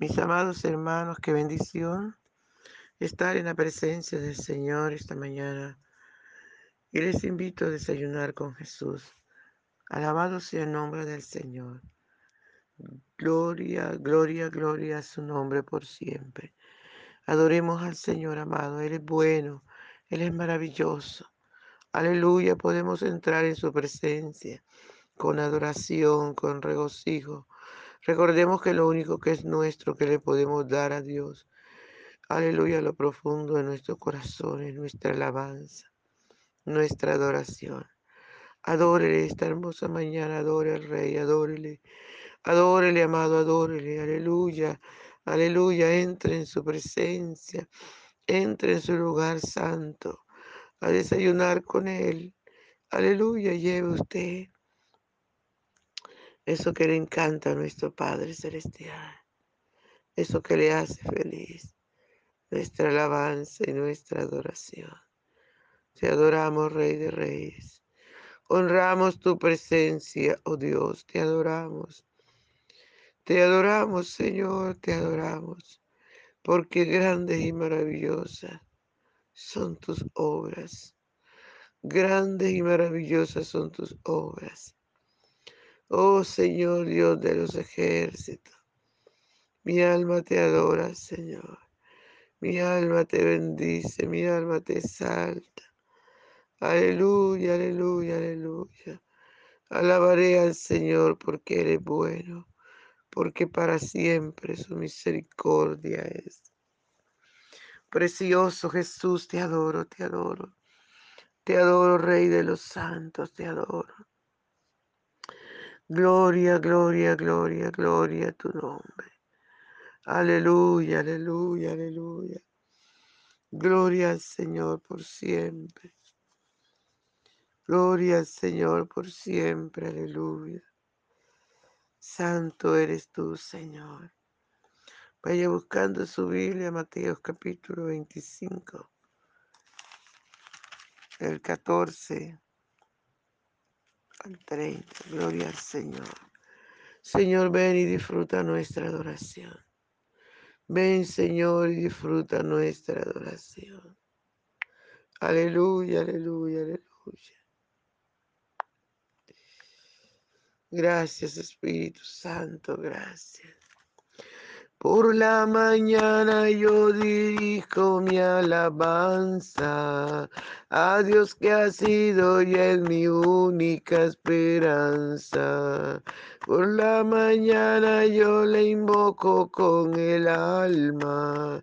Mis amados hermanos, qué bendición estar en la presencia del Señor esta mañana. Y les invito a desayunar con Jesús. Alabado sea el nombre del Señor. Gloria, gloria, gloria a su nombre por siempre. Adoremos al Señor amado. Él es bueno, Él es maravilloso. Aleluya, podemos entrar en su presencia con adoración, con regocijo. Recordemos que lo único que es nuestro que le podemos dar a Dios, aleluya, lo profundo de nuestro corazón es nuestra alabanza, nuestra adoración. Adórele esta hermosa mañana, adore al Rey, adórele, adórele, amado, adórele, aleluya, aleluya, entre en su presencia, entre en su lugar santo, a desayunar con Él, aleluya, lleve usted eso que le encanta a nuestro Padre Celestial, eso que le hace feliz, nuestra alabanza y nuestra adoración. Te adoramos, Rey de Reyes. Honramos tu presencia, oh Dios, te adoramos. Te adoramos, Señor, te adoramos, porque grandes y maravillosas son tus obras. Grandes y maravillosas son tus obras. Oh Señor Dios de los ejércitos, mi alma te adora, Señor. Mi alma te bendice, mi alma te exalta. Aleluya, aleluya, aleluya. Alabaré al Señor porque eres bueno, porque para siempre su misericordia es. Precioso Jesús, te adoro, te adoro. Te adoro, Rey de los santos, te adoro. Gloria, gloria, gloria, gloria a tu nombre. Aleluya, aleluya, aleluya. Gloria al Señor por siempre. Gloria al Señor por siempre, aleluya. Santo eres tú, Señor. Vaya buscando su Biblia, Mateo capítulo 25, el 14 al 30. Gloria al Señor. Señor, ven y disfruta nuestra adoración. Ven, Señor, y disfruta nuestra adoración. Aleluya, aleluya, aleluya. Gracias, Espíritu Santo, gracias. Por la mañana yo dirijo mi alabanza a Dios que ha sido y es mi única esperanza. Por la mañana yo le invoco con el alma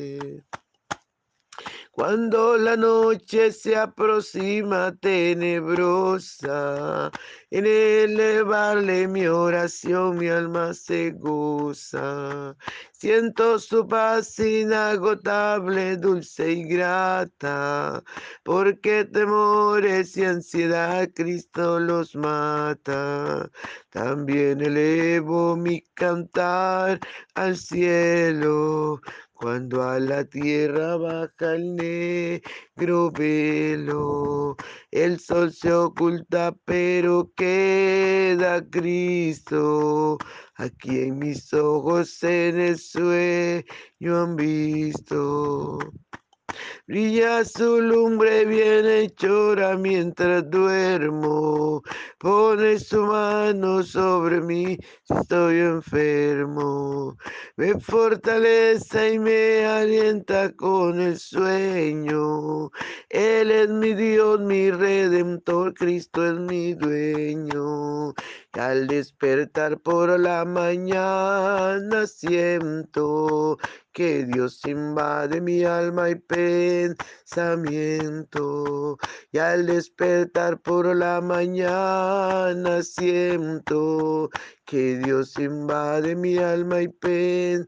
Cuando la noche se aproxima tenebrosa, en elevarle mi oración mi alma se goza. Siento su paz inagotable, dulce y grata, porque temores y ansiedad Cristo los mata. También elevo mi cantar al cielo cuando a la tierra baja el negro velo, el sol se oculta, pero queda Cristo. Aquí en mis ojos en el sueño han visto. Brilla su lumbre bien hechora mientras duermo. Pone su mano sobre mí estoy enfermo. Me fortalece y me alienta con el sueño. Él es mi Dios, mi redentor, Cristo es mi dueño. al despertar por la mañana siento que Dios invade mi alma y pensamiento. Y al despertar por la mañana siento que Dios invade mi alma y pensamiento.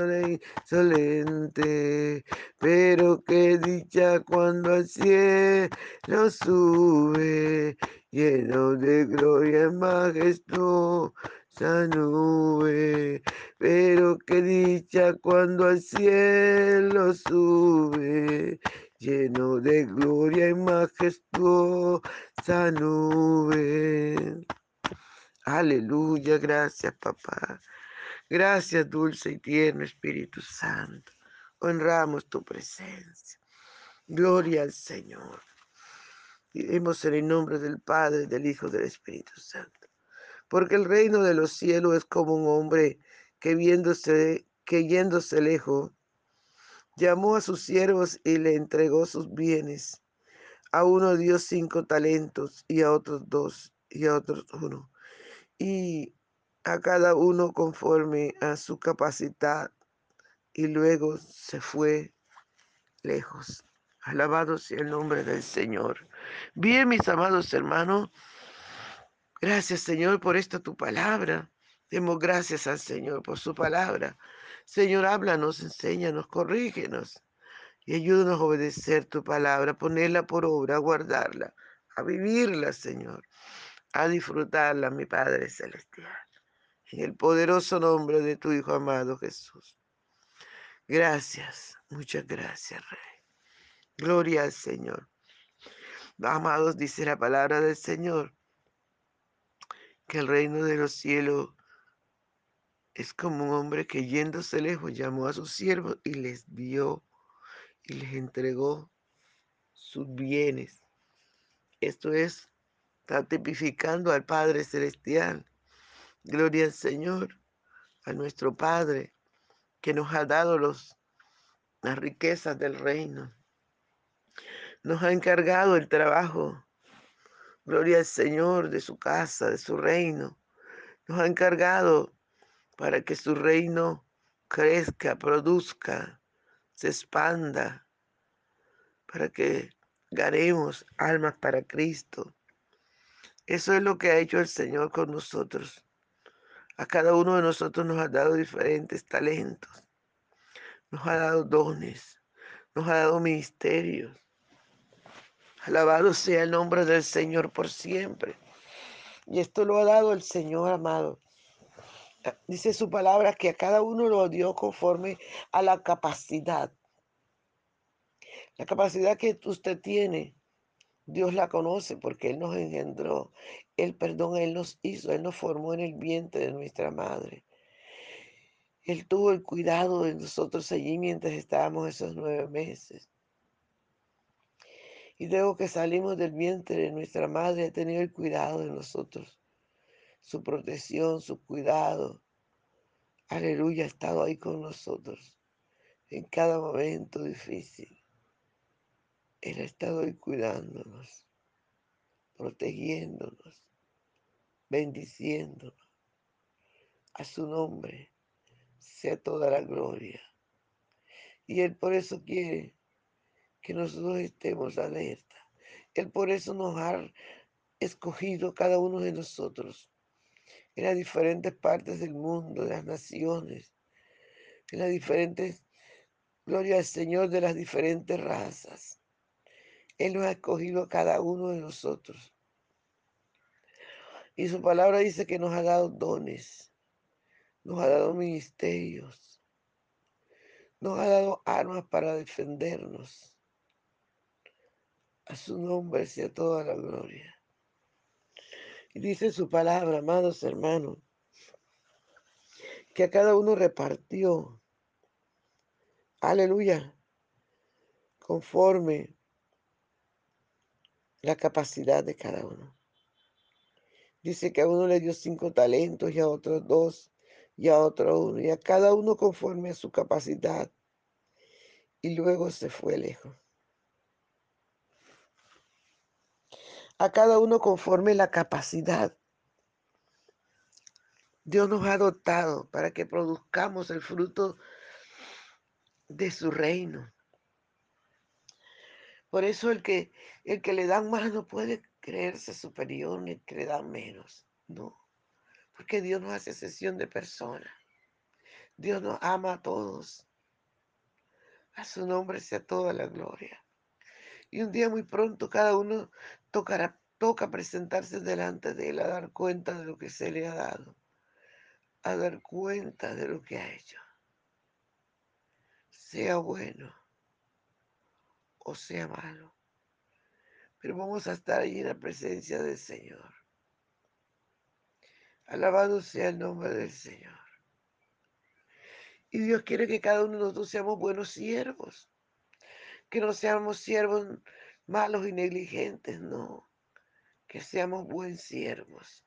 insolente, pero qué dicha cuando al cielo sube, lleno de gloria y majestuosa nube. Pero qué dicha cuando al cielo sube, lleno de gloria y majestuosa nube. Aleluya, gracias papá. Gracias, dulce y tierno Espíritu Santo. Honramos tu presencia. Gloria al Señor. Vivimos en el nombre del Padre, del Hijo del Espíritu Santo. Porque el reino de los cielos es como un hombre que viéndose, que yéndose lejos, llamó a sus siervos y le entregó sus bienes. A uno dio cinco talentos y a otros dos y a otros uno. Y a cada uno conforme a su capacidad y luego se fue lejos. Alabado sea el nombre del Señor. Bien, mis amados hermanos, gracias Señor por esta tu palabra. Demos gracias al Señor por su palabra. Señor, háblanos, enséñanos, corrígenos y ayúdanos a obedecer tu palabra, ponerla por obra, a guardarla, a vivirla, Señor, a disfrutarla, mi Padre Celestial en el poderoso nombre de tu Hijo amado Jesús. Gracias, muchas gracias, Rey. Gloria al Señor. Amados, dice la palabra del Señor, que el reino de los cielos es como un hombre que yéndose lejos llamó a sus siervos y les dio y les entregó sus bienes. Esto es, está tipificando al Padre Celestial Gloria al Señor, a nuestro Padre, que nos ha dado los, las riquezas del reino. Nos ha encargado el trabajo. Gloria al Señor de su casa, de su reino. Nos ha encargado para que su reino crezca, produzca, se expanda, para que ganemos almas para Cristo. Eso es lo que ha hecho el Señor con nosotros. A cada uno de nosotros nos ha dado diferentes talentos, nos ha dado dones, nos ha dado ministerios. Alabado sea el nombre del Señor por siempre. Y esto lo ha dado el Señor amado. Dice su palabra que a cada uno lo dio conforme a la capacidad. La capacidad que usted tiene, Dios la conoce porque Él nos engendró. El perdón Él nos hizo, Él nos formó en el vientre de nuestra madre. Él tuvo el cuidado de nosotros allí mientras estábamos esos nueve meses. Y luego que salimos del vientre de nuestra madre, ha tenido el cuidado de nosotros, su protección, su cuidado. Aleluya, ha estado ahí con nosotros en cada momento difícil. Él ha estado ahí cuidándonos, protegiéndonos bendiciéndonos. A su nombre sea toda la gloria. Y Él por eso quiere que nosotros estemos alerta. Él por eso nos ha escogido cada uno de nosotros en las diferentes partes del mundo, de las naciones, en las diferentes, gloria al Señor, de las diferentes razas. Él nos ha escogido a cada uno de nosotros y su palabra dice que nos ha dado dones, nos ha dado ministerios, nos ha dado armas para defendernos. A su nombre sea toda la gloria. Y dice su palabra, amados hermanos, que a cada uno repartió. Aleluya. Conforme la capacidad de cada uno. Dice que a uno le dio cinco talentos y a otros dos y a otro uno y a cada uno conforme a su capacidad. Y luego se fue lejos. A cada uno conforme la capacidad. Dios nos ha dotado para que produzcamos el fruto de su reino. Por eso el que, el que le dan más no puede creerse superior ni que le dan menos. No, porque Dios no hace sesión de personas. Dios nos ama a todos. A su nombre sea toda la gloria. Y un día muy pronto cada uno tocará, toca presentarse delante de Él a dar cuenta de lo que se le ha dado, a dar cuenta de lo que ha hecho. Sea bueno o sea malo. Pero vamos a estar allí en la presencia del Señor. Alabado sea el nombre del Señor. Y Dios quiere que cada uno de nosotros seamos buenos siervos. Que no seamos siervos malos y negligentes, no. Que seamos buenos siervos.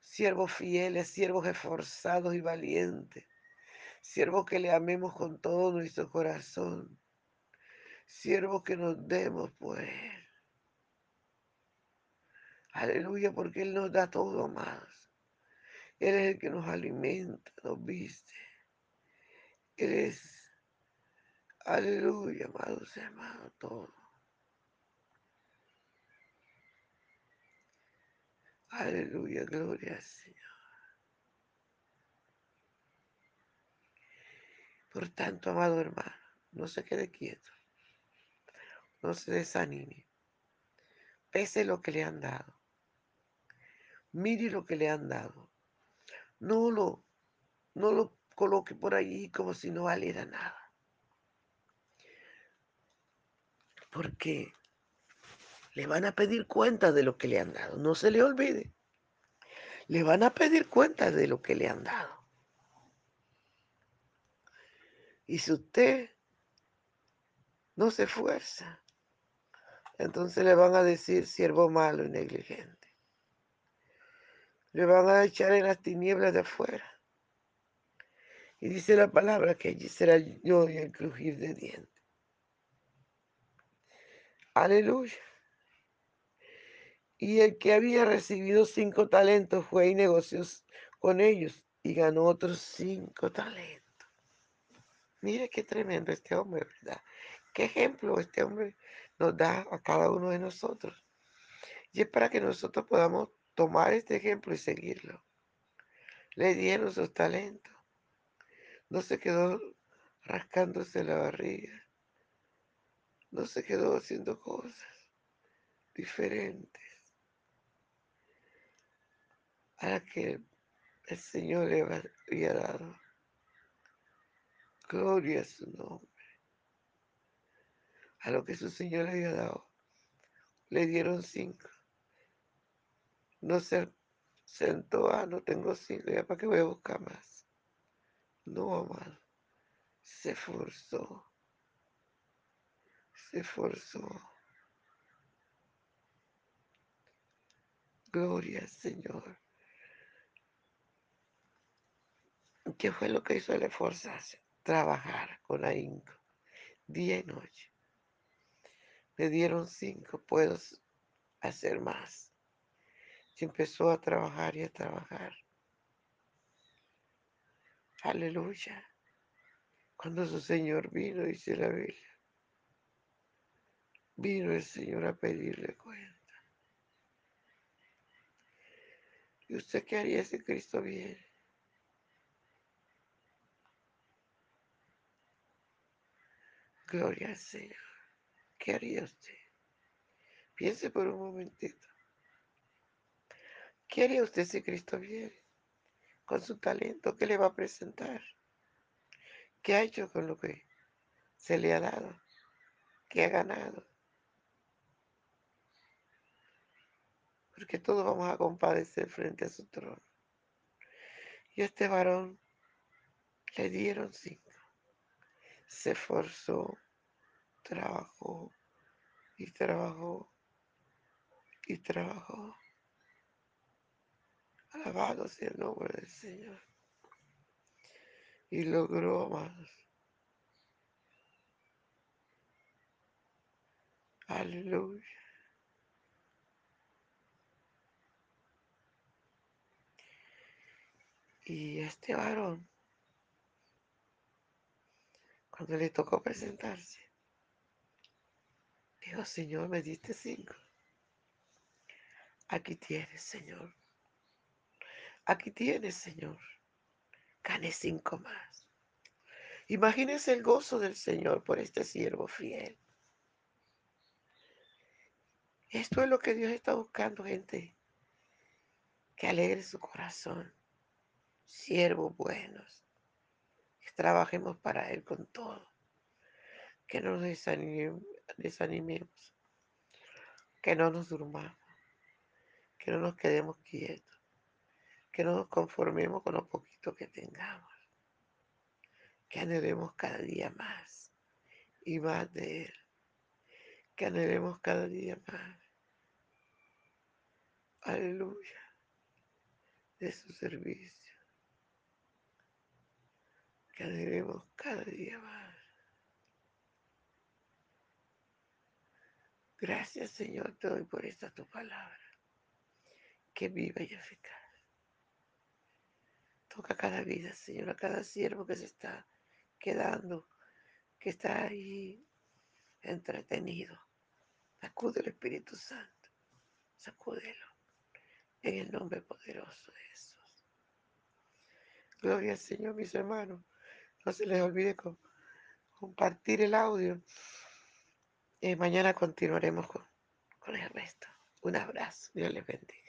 Siervos fieles, siervos esforzados y valientes. Siervos que le amemos con todo nuestro corazón siervos que nos demos por Él. Aleluya, porque Él nos da todo más. Él es el que nos alimenta, nos viste. Él es, aleluya, amados hermanos, todo. Aleluya, gloria al Señor. Por tanto, amado hermano, no se quede quieto no se desanime. Pese lo que le han dado. Mire lo que le han dado. No lo, no lo coloque por allí como si no valiera nada. Porque le van a pedir cuenta de lo que le han dado. No se le olvide. Le van a pedir cuenta de lo que le han dado. Y si usted no se esfuerza, entonces le van a decir siervo malo y negligente. Le van a echar en las tinieblas de afuera. Y dice la palabra que allí será yo y el crujir de dientes. Aleluya. Y el que había recibido cinco talentos fue y negoció con ellos y ganó otros cinco talentos. Mire qué tremendo este hombre, ¿verdad? Qué ejemplo este hombre nos da a cada uno de nosotros. Y es para que nosotros podamos tomar este ejemplo y seguirlo. Le dieron sus talentos. No se quedó rascándose la barriga. No se quedó haciendo cosas diferentes a las que el Señor le había dado. Gloria a su nombre a lo que su Señor le había dado. Le dieron cinco. No se sentó, ah, no tengo cinco, ya para qué voy a buscar más. No, amado. Se esforzó. Se esforzó. Gloria al Señor. ¿Qué fue lo que hizo el esforzarse? Trabajar con ahínco, día y noche. Me dieron cinco, puedo hacer más. Y empezó a trabajar y a trabajar. Aleluya. Cuando su Señor vino, dice la Biblia, vino el Señor a pedirle cuenta. ¿Y usted qué haría si Cristo viene? Gloria al Señor. ¿Qué haría usted? Piense por un momentito. ¿Qué haría usted si Cristo viene? Con su talento, ¿qué le va a presentar? ¿Qué ha hecho con lo que se le ha dado? ¿Qué ha ganado? Porque todos vamos a compadecer frente a su trono. Y este varón le dieron cinco. Se esforzó, trabajó y trabajó y trabajó. Alabado sea el nombre del Señor. Y logró más. Aleluya. Y este varón, cuando le tocó presentarse, Señor, me diste cinco. Aquí tienes, Señor. Aquí tienes, Señor. Gane cinco más. Imagínense el gozo del Señor por este siervo fiel. Esto es lo que Dios está buscando, gente. Que alegre su corazón. Siervos buenos. Que trabajemos para Él con todo. Que no nos desanimemos. Desanimemos que no nos durmamos. Que no nos quedemos quietos. Que no nos conformemos con lo poquito que tengamos. Que anhelemos cada día más y más de Él. Que anhelemos cada día más. Aleluya. De su servicio. Que anhelemos cada día más. Gracias, Señor, te doy por esta tu palabra, que viva y eficaz. Toca cada vida, Señor, a cada siervo que se está quedando, que está ahí entretenido. Sacude el Espíritu Santo, sacúdelo en el nombre poderoso de Jesús. Gloria al Señor, mis hermanos. No se les olvide compartir el audio. Eh, mañana continuaremos con, con el resto. Un abrazo. Dios les bendiga.